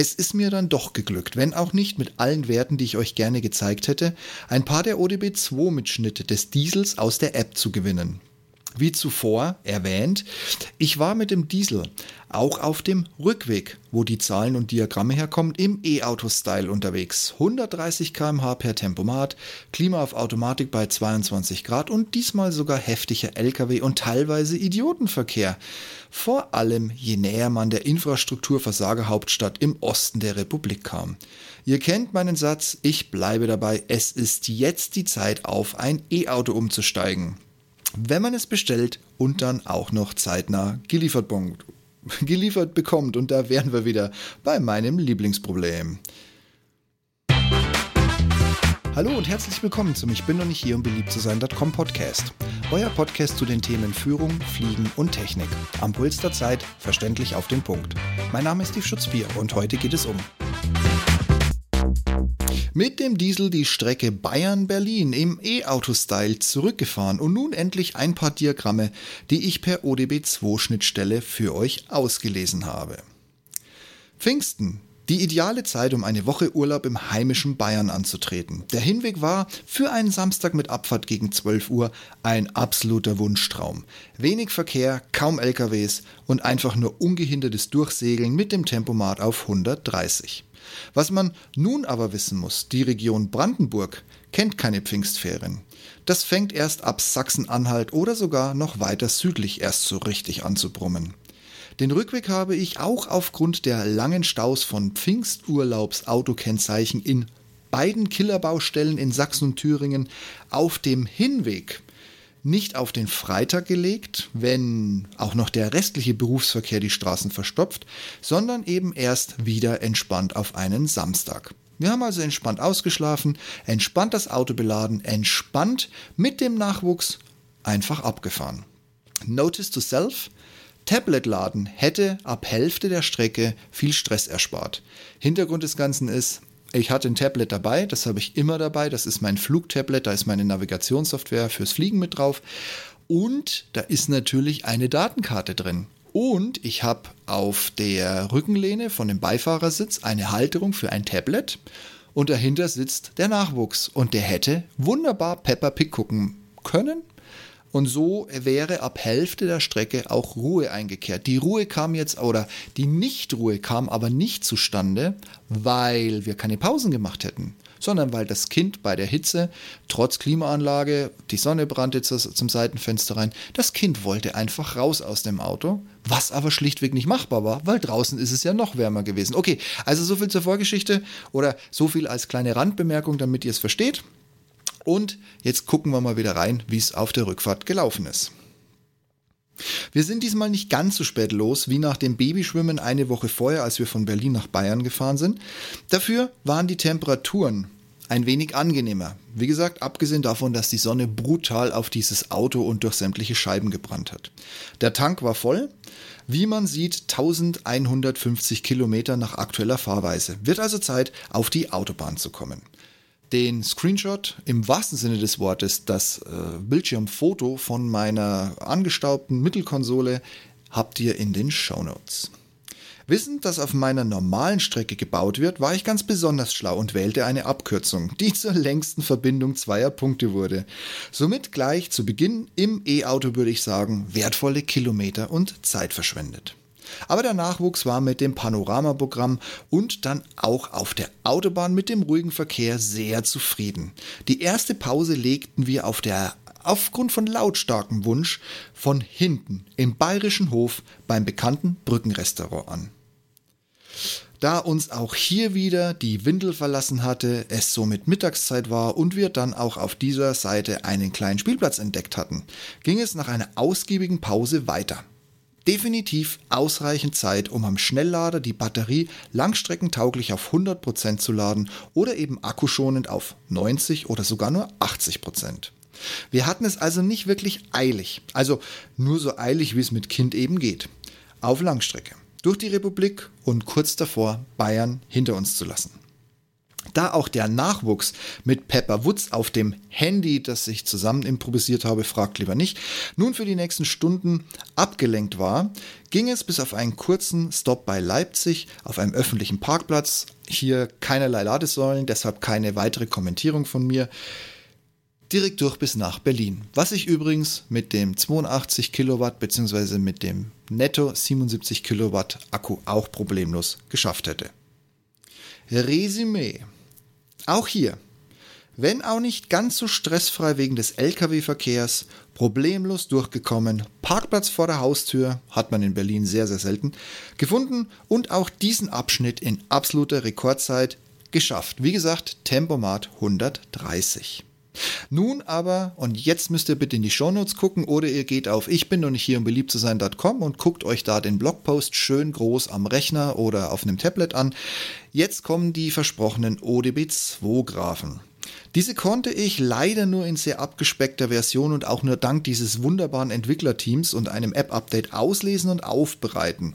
Es ist mir dann doch geglückt, wenn auch nicht mit allen Werten, die ich euch gerne gezeigt hätte, ein paar der ODB2-Mitschnitte des Diesels aus der App zu gewinnen. Wie zuvor erwähnt, ich war mit dem Diesel auch auf dem Rückweg, wo die Zahlen und Diagramme herkommen, im E-Auto-Style unterwegs. 130 km/h per Tempomat, Klima auf Automatik bei 22 Grad und diesmal sogar heftiger LKW und teilweise Idiotenverkehr. Vor allem je näher man der Infrastrukturversagerhauptstadt im Osten der Republik kam. Ihr kennt meinen Satz, ich bleibe dabei, es ist jetzt die Zeit auf ein E-Auto umzusteigen wenn man es bestellt und dann auch noch zeitnah geliefert, geliefert bekommt. Und da wären wir wieder bei meinem Lieblingsproblem. Hallo und herzlich willkommen zum Ich bin noch nicht hier, um beliebt zu sein.com Podcast. Euer Podcast zu den Themen Führung, Fliegen und Technik. Am Puls der Zeit, verständlich auf den Punkt. Mein Name ist Steve Schutzbier und heute geht es um mit dem Diesel die Strecke Bayern-Berlin im E-Auto-Style zurückgefahren und nun endlich ein paar Diagramme, die ich per ODB2-Schnittstelle für euch ausgelesen habe. Pfingsten, die ideale Zeit, um eine Woche Urlaub im heimischen Bayern anzutreten. Der Hinweg war für einen Samstag mit Abfahrt gegen 12 Uhr ein absoluter Wunschtraum. Wenig Verkehr, kaum LKWs und einfach nur ungehindertes Durchsegeln mit dem Tempomat auf 130. Was man nun aber wissen muss, die Region Brandenburg kennt keine Pfingstferien. Das fängt erst ab Sachsen-Anhalt oder sogar noch weiter südlich erst so richtig an zu brummen. Den Rückweg habe ich auch aufgrund der langen Staus von Pfingsturlaubs-Autokennzeichen in beiden Killerbaustellen in Sachsen und Thüringen auf dem Hinweg nicht auf den Freitag gelegt, wenn auch noch der restliche Berufsverkehr die Straßen verstopft, sondern eben erst wieder entspannt auf einen Samstag. Wir haben also entspannt ausgeschlafen, entspannt das Auto beladen, entspannt mit dem Nachwuchs einfach abgefahren. Notice to self, Tablet-Laden hätte ab Hälfte der Strecke viel Stress erspart. Hintergrund des Ganzen ist, ich hatte ein Tablet dabei, das habe ich immer dabei. Das ist mein Flugtablet, da ist meine Navigationssoftware fürs Fliegen mit drauf. Und da ist natürlich eine Datenkarte drin. Und ich habe auf der Rückenlehne von dem Beifahrersitz eine Halterung für ein Tablet. Und dahinter sitzt der Nachwuchs. Und der hätte wunderbar Peppa Pig gucken können und so wäre ab Hälfte der Strecke auch Ruhe eingekehrt. Die Ruhe kam jetzt, oder die Nichtruhe kam aber nicht zustande, weil wir keine Pausen gemacht hätten, sondern weil das Kind bei der Hitze, trotz Klimaanlage, die Sonne brannte zum Seitenfenster rein, das Kind wollte einfach raus aus dem Auto, was aber schlichtweg nicht machbar war, weil draußen ist es ja noch wärmer gewesen. Okay, also so viel zur Vorgeschichte oder so viel als kleine Randbemerkung, damit ihr es versteht. Und jetzt gucken wir mal wieder rein, wie es auf der Rückfahrt gelaufen ist. Wir sind diesmal nicht ganz so spät los wie nach dem Babyschwimmen eine Woche vorher, als wir von Berlin nach Bayern gefahren sind. Dafür waren die Temperaturen ein wenig angenehmer. Wie gesagt, abgesehen davon, dass die Sonne brutal auf dieses Auto und durch sämtliche Scheiben gebrannt hat. Der Tank war voll. Wie man sieht, 1150 Kilometer nach aktueller Fahrweise. Wird also Zeit, auf die Autobahn zu kommen. Den Screenshot im wahrsten Sinne des Wortes, das äh, Bildschirmfoto von meiner angestaubten Mittelkonsole, habt ihr in den Show Notes. Wissend, dass auf meiner normalen Strecke gebaut wird, war ich ganz besonders schlau und wählte eine Abkürzung, die zur längsten Verbindung zweier Punkte wurde. Somit gleich zu Beginn im E-Auto würde ich sagen, wertvolle Kilometer und Zeit verschwendet. Aber der Nachwuchs war mit dem Panoramaprogramm und dann auch auf der Autobahn mit dem ruhigen Verkehr sehr zufrieden. Die erste Pause legten wir auf der aufgrund von lautstarkem Wunsch von hinten im bayerischen Hof beim bekannten Brückenrestaurant an. Da uns auch hier wieder die Windel verlassen hatte, es somit Mittagszeit war und wir dann auch auf dieser Seite einen kleinen Spielplatz entdeckt hatten, ging es nach einer ausgiebigen Pause weiter definitiv ausreichend Zeit, um am Schnelllader die Batterie langstreckentauglich auf 100% zu laden oder eben akkuschonend auf 90 oder sogar nur 80%. Wir hatten es also nicht wirklich eilig, also nur so eilig, wie es mit Kind eben geht, auf Langstrecke, durch die Republik und kurz davor Bayern hinter uns zu lassen. Da auch der Nachwuchs mit Pepper Woods auf dem Handy, das ich zusammen improvisiert habe, fragt lieber nicht, nun für die nächsten Stunden abgelenkt war, ging es bis auf einen kurzen Stop bei Leipzig auf einem öffentlichen Parkplatz. Hier keinerlei Ladesäulen, deshalb keine weitere Kommentierung von mir direkt durch bis nach Berlin. Was ich übrigens mit dem 82 Kilowatt bzw. mit dem Netto 77 Kilowatt Akku auch problemlos geschafft hätte. Resümee. Auch hier, wenn auch nicht ganz so stressfrei wegen des Lkw-Verkehrs, problemlos durchgekommen, Parkplatz vor der Haustür, hat man in Berlin sehr, sehr selten, gefunden und auch diesen Abschnitt in absoluter Rekordzeit geschafft. Wie gesagt, Tempomat 130. Nun aber, und jetzt müsst ihr bitte in die Shownotes gucken oder ihr geht auf ich bin noch nicht hier um beliebt zu sein.com und guckt euch da den Blogpost schön groß am Rechner oder auf einem Tablet an. Jetzt kommen die versprochenen ODB2 Graphen. Diese konnte ich leider nur in sehr abgespeckter Version und auch nur dank dieses wunderbaren Entwicklerteams und einem App-Update auslesen und aufbereiten.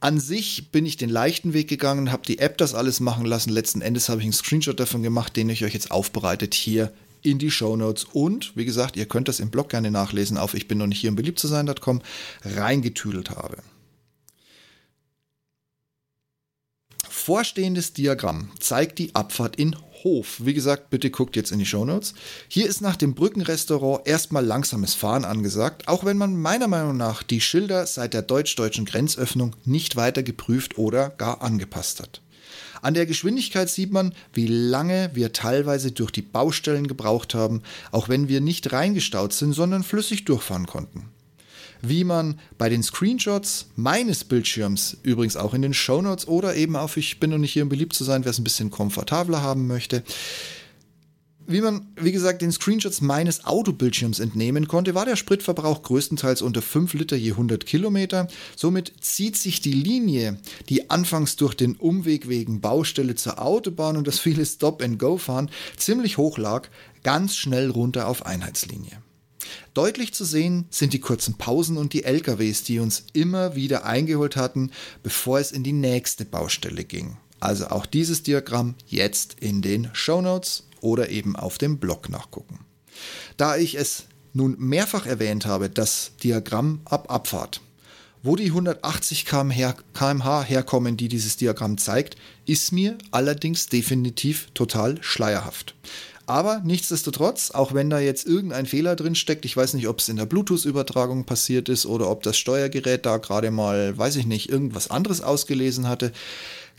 An sich bin ich den leichten Weg gegangen, habe die App das alles machen lassen. Letzten Endes habe ich einen Screenshot davon gemacht, den ich euch jetzt aufbereitet hier in die Show Notes. Und wie gesagt, ihr könnt das im Blog gerne nachlesen auf ich bin noch nicht hier um beliebt zu sein.com reingetüdelt habe. Vorstehendes Diagramm zeigt die Abfahrt in Hof. Wie gesagt, bitte guckt jetzt in die Shownotes. Hier ist nach dem Brückenrestaurant erstmal langsames Fahren angesagt, auch wenn man meiner Meinung nach die Schilder seit der deutsch-deutschen Grenzöffnung nicht weiter geprüft oder gar angepasst hat. An der Geschwindigkeit sieht man, wie lange wir teilweise durch die Baustellen gebraucht haben, auch wenn wir nicht reingestaut sind, sondern flüssig durchfahren konnten wie man bei den Screenshots meines Bildschirms, übrigens auch in den Shownotes oder eben auf Ich bin noch nicht hier, um beliebt zu sein, wer es ein bisschen komfortabler haben möchte, wie man, wie gesagt, den Screenshots meines Autobildschirms entnehmen konnte, war der Spritverbrauch größtenteils unter 5 Liter je 100 Kilometer. Somit zieht sich die Linie, die anfangs durch den Umweg wegen Baustelle zur Autobahn und das viele Stop-and-Go-Fahren ziemlich hoch lag, ganz schnell runter auf Einheitslinie. Deutlich zu sehen sind die kurzen Pausen und die LKWs, die uns immer wieder eingeholt hatten, bevor es in die nächste Baustelle ging. Also auch dieses Diagramm jetzt in den Show Notes oder eben auf dem Blog nachgucken. Da ich es nun mehrfach erwähnt habe, das Diagramm ab Abfahrt. Wo die 180 km/h herkommen, die dieses Diagramm zeigt, ist mir allerdings definitiv total schleierhaft. Aber nichtsdestotrotz, auch wenn da jetzt irgendein Fehler drin steckt, ich weiß nicht, ob es in der Bluetooth-Übertragung passiert ist oder ob das Steuergerät da gerade mal, weiß ich nicht, irgendwas anderes ausgelesen hatte.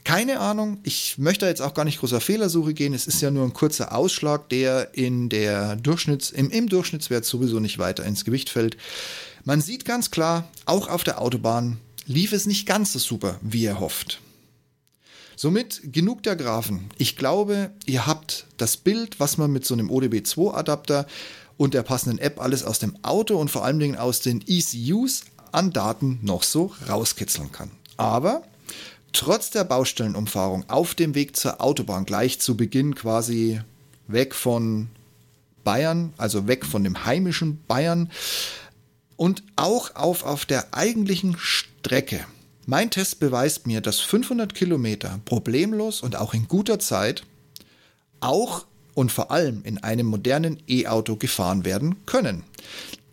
Keine Ahnung, ich möchte jetzt auch gar nicht großer Fehlersuche gehen. Es ist ja nur ein kurzer Ausschlag, der in der Durchschnitts, im, im Durchschnittswert sowieso nicht weiter ins Gewicht fällt. Man sieht ganz klar, auch auf der Autobahn lief es nicht ganz so super, wie er hofft. Somit genug der Graphen. Ich glaube, ihr habt das Bild, was man mit so einem ODB2-Adapter und der passenden App alles aus dem Auto und vor allen Dingen aus den ECUs an Daten noch so rauskitzeln kann. Aber trotz der Baustellenumfahrung auf dem Weg zur Autobahn gleich zu Beginn quasi weg von Bayern, also weg von dem heimischen Bayern und auch auf, auf der eigentlichen Strecke mein Test beweist mir, dass 500 Kilometer problemlos und auch in guter Zeit auch und vor allem in einem modernen E-Auto gefahren werden können.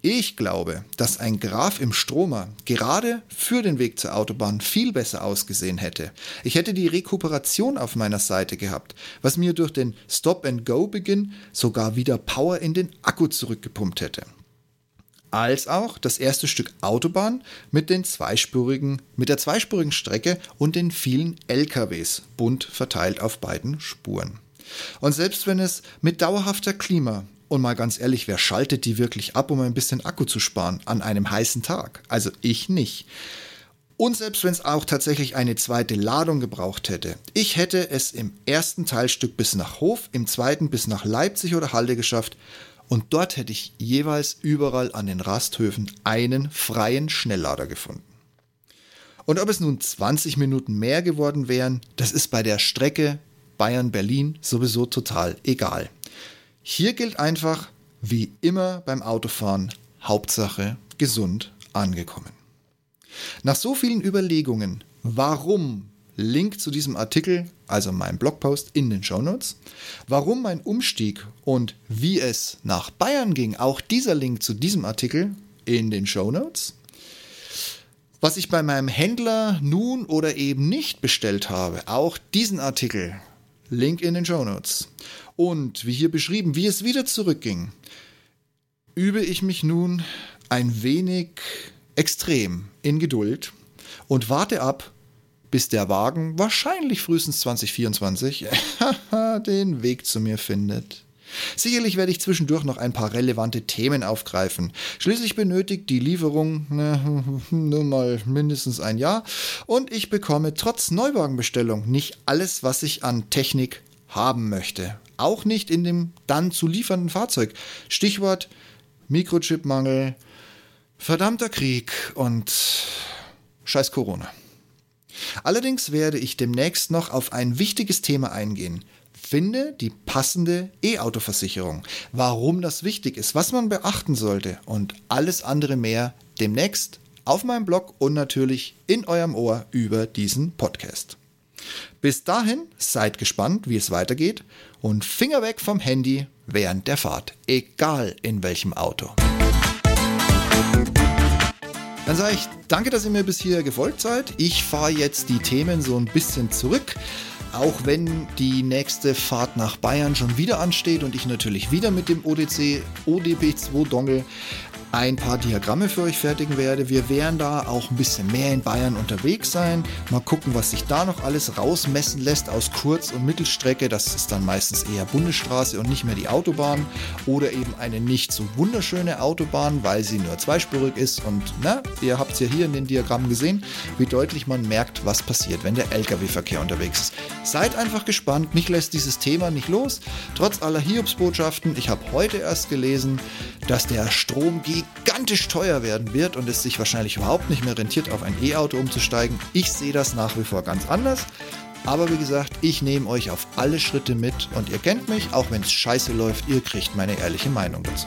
Ich glaube, dass ein Graph im Stromer gerade für den Weg zur Autobahn viel besser ausgesehen hätte. Ich hätte die Rekuperation auf meiner Seite gehabt, was mir durch den Stop-and-Go-Beginn sogar wieder Power in den Akku zurückgepumpt hätte als auch das erste Stück Autobahn mit, den zweispurigen, mit der zweispurigen Strecke und den vielen LKWs, bunt verteilt auf beiden Spuren. Und selbst wenn es mit dauerhafter Klima und mal ganz ehrlich, wer schaltet die wirklich ab, um ein bisschen Akku zu sparen an einem heißen Tag? Also ich nicht. Und selbst wenn es auch tatsächlich eine zweite Ladung gebraucht hätte, ich hätte es im ersten Teilstück bis nach Hof, im zweiten bis nach Leipzig oder Halde geschafft und dort hätte ich jeweils überall an den Rasthöfen einen freien Schnelllader gefunden. Und ob es nun 20 Minuten mehr geworden wären, das ist bei der Strecke Bayern-Berlin sowieso total egal. Hier gilt einfach, wie immer beim Autofahren, Hauptsache gesund angekommen. Nach so vielen Überlegungen, warum Link zu diesem Artikel, also meinem Blogpost in den Shownotes. Warum mein Umstieg und wie es nach Bayern ging, auch dieser Link zu diesem Artikel in den Shownotes. Was ich bei meinem Händler nun oder eben nicht bestellt habe, auch diesen Artikel, Link in den Shownotes. Und wie hier beschrieben, wie es wieder zurückging, übe ich mich nun ein wenig extrem in Geduld und warte ab, bis der Wagen wahrscheinlich frühestens 2024 den Weg zu mir findet. Sicherlich werde ich zwischendurch noch ein paar relevante Themen aufgreifen. Schließlich benötigt die Lieferung ne, nur mal mindestens ein Jahr und ich bekomme trotz Neuwagenbestellung nicht alles, was ich an Technik haben möchte. Auch nicht in dem dann zu liefernden Fahrzeug. Stichwort Mikrochipmangel, verdammter Krieg und scheiß Corona. Allerdings werde ich demnächst noch auf ein wichtiges Thema eingehen. Finde die passende E-Auto-Versicherung. Warum das wichtig ist, was man beachten sollte und alles andere mehr demnächst auf meinem Blog und natürlich in eurem Ohr über diesen Podcast. Bis dahin seid gespannt, wie es weitergeht und Finger weg vom Handy während der Fahrt, egal in welchem Auto. Dann sage ich danke, dass ihr mir bis hier gefolgt seid. Ich fahre jetzt die Themen so ein bisschen zurück. Auch wenn die nächste Fahrt nach Bayern schon wieder ansteht und ich natürlich wieder mit dem ODC ODP2 Dongle ein paar Diagramme für euch fertigen werde. Wir werden da auch ein bisschen mehr in Bayern unterwegs sein. Mal gucken, was sich da noch alles rausmessen lässt aus Kurz- und Mittelstrecke. Das ist dann meistens eher Bundesstraße und nicht mehr die Autobahn. Oder eben eine nicht so wunderschöne Autobahn, weil sie nur zweispurig ist. Und na, ihr habt es ja hier in den Diagrammen gesehen, wie deutlich man merkt, was passiert, wenn der Lkw-Verkehr unterwegs ist. Seid einfach gespannt. Mich lässt dieses Thema nicht los. Trotz aller Hiobsbotschaften. Ich habe heute erst gelesen, dass der Strom gigantisch teuer werden wird und es sich wahrscheinlich überhaupt nicht mehr rentiert, auf ein E-Auto umzusteigen. Ich sehe das nach wie vor ganz anders. Aber wie gesagt, ich nehme euch auf alle Schritte mit und ihr kennt mich, auch wenn es scheiße läuft, ihr kriegt meine ehrliche Meinung dazu.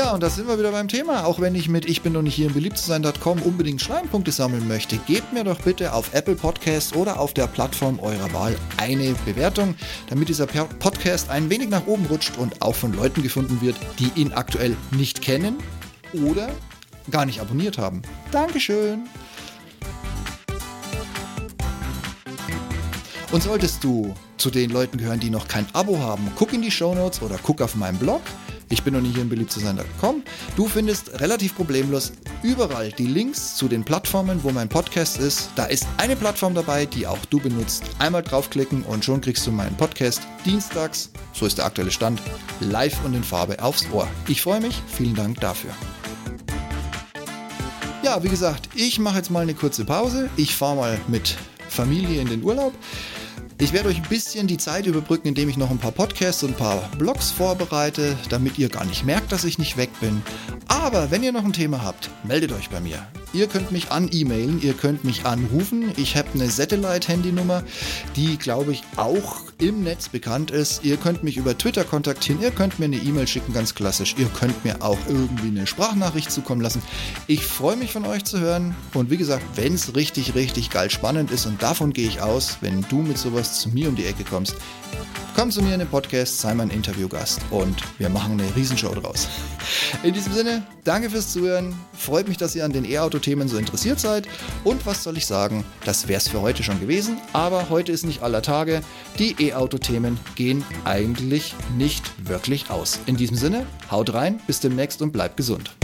Ja, und da sind wir wieder beim Thema. Auch wenn ich mit ich bin noch nicht hier im beliebtzusein.com unbedingt Schleimpunkte sammeln möchte, gebt mir doch bitte auf Apple Podcasts oder auf der Plattform eurer Wahl eine Bewertung, damit dieser Podcast ein wenig nach oben rutscht und auch von Leuten gefunden wird, die ihn aktuell nicht kennen oder gar nicht abonniert haben. Dankeschön. Und solltest du zu den Leuten gehören, die noch kein Abo haben, guck in die Show Notes oder guck auf meinem Blog. Ich bin noch nicht hier in beliebt zu sein.com. Du findest relativ problemlos überall die Links zu den Plattformen, wo mein Podcast ist. Da ist eine Plattform dabei, die auch du benutzt. Einmal draufklicken und schon kriegst du meinen Podcast dienstags, so ist der aktuelle Stand, live und in Farbe aufs Ohr. Ich freue mich, vielen Dank dafür. Ja, wie gesagt, ich mache jetzt mal eine kurze Pause. Ich fahre mal mit Familie in den Urlaub. Ich werde euch ein bisschen die Zeit überbrücken, indem ich noch ein paar Podcasts und ein paar Blogs vorbereite, damit ihr gar nicht merkt, dass ich nicht weg bin. Aber wenn ihr noch ein Thema habt, meldet euch bei mir. Ihr könnt mich an E-Mailen, ihr könnt mich anrufen. Ich habe eine Satellite-Handynummer, die, glaube ich, auch im Netz bekannt ist. Ihr könnt mich über Twitter kontaktieren, ihr könnt mir eine E-Mail schicken, ganz klassisch. Ihr könnt mir auch irgendwie eine Sprachnachricht zukommen lassen. Ich freue mich von euch zu hören. Und wie gesagt, wenn es richtig, richtig geil spannend ist, und davon gehe ich aus, wenn du mit sowas zu mir um die Ecke kommst, komm zu mir in den Podcast, sei mein Interviewgast und wir machen eine Riesenshow draus. In diesem Sinne, danke fürs Zuhören. Freut mich, dass ihr an den E-Auto-Themen so interessiert seid. Und was soll ich sagen? Das wäre es für heute schon gewesen. Aber heute ist nicht aller Tage. Die E-Auto-Themen gehen eigentlich nicht wirklich aus. In diesem Sinne, haut rein, bis demnächst und bleibt gesund.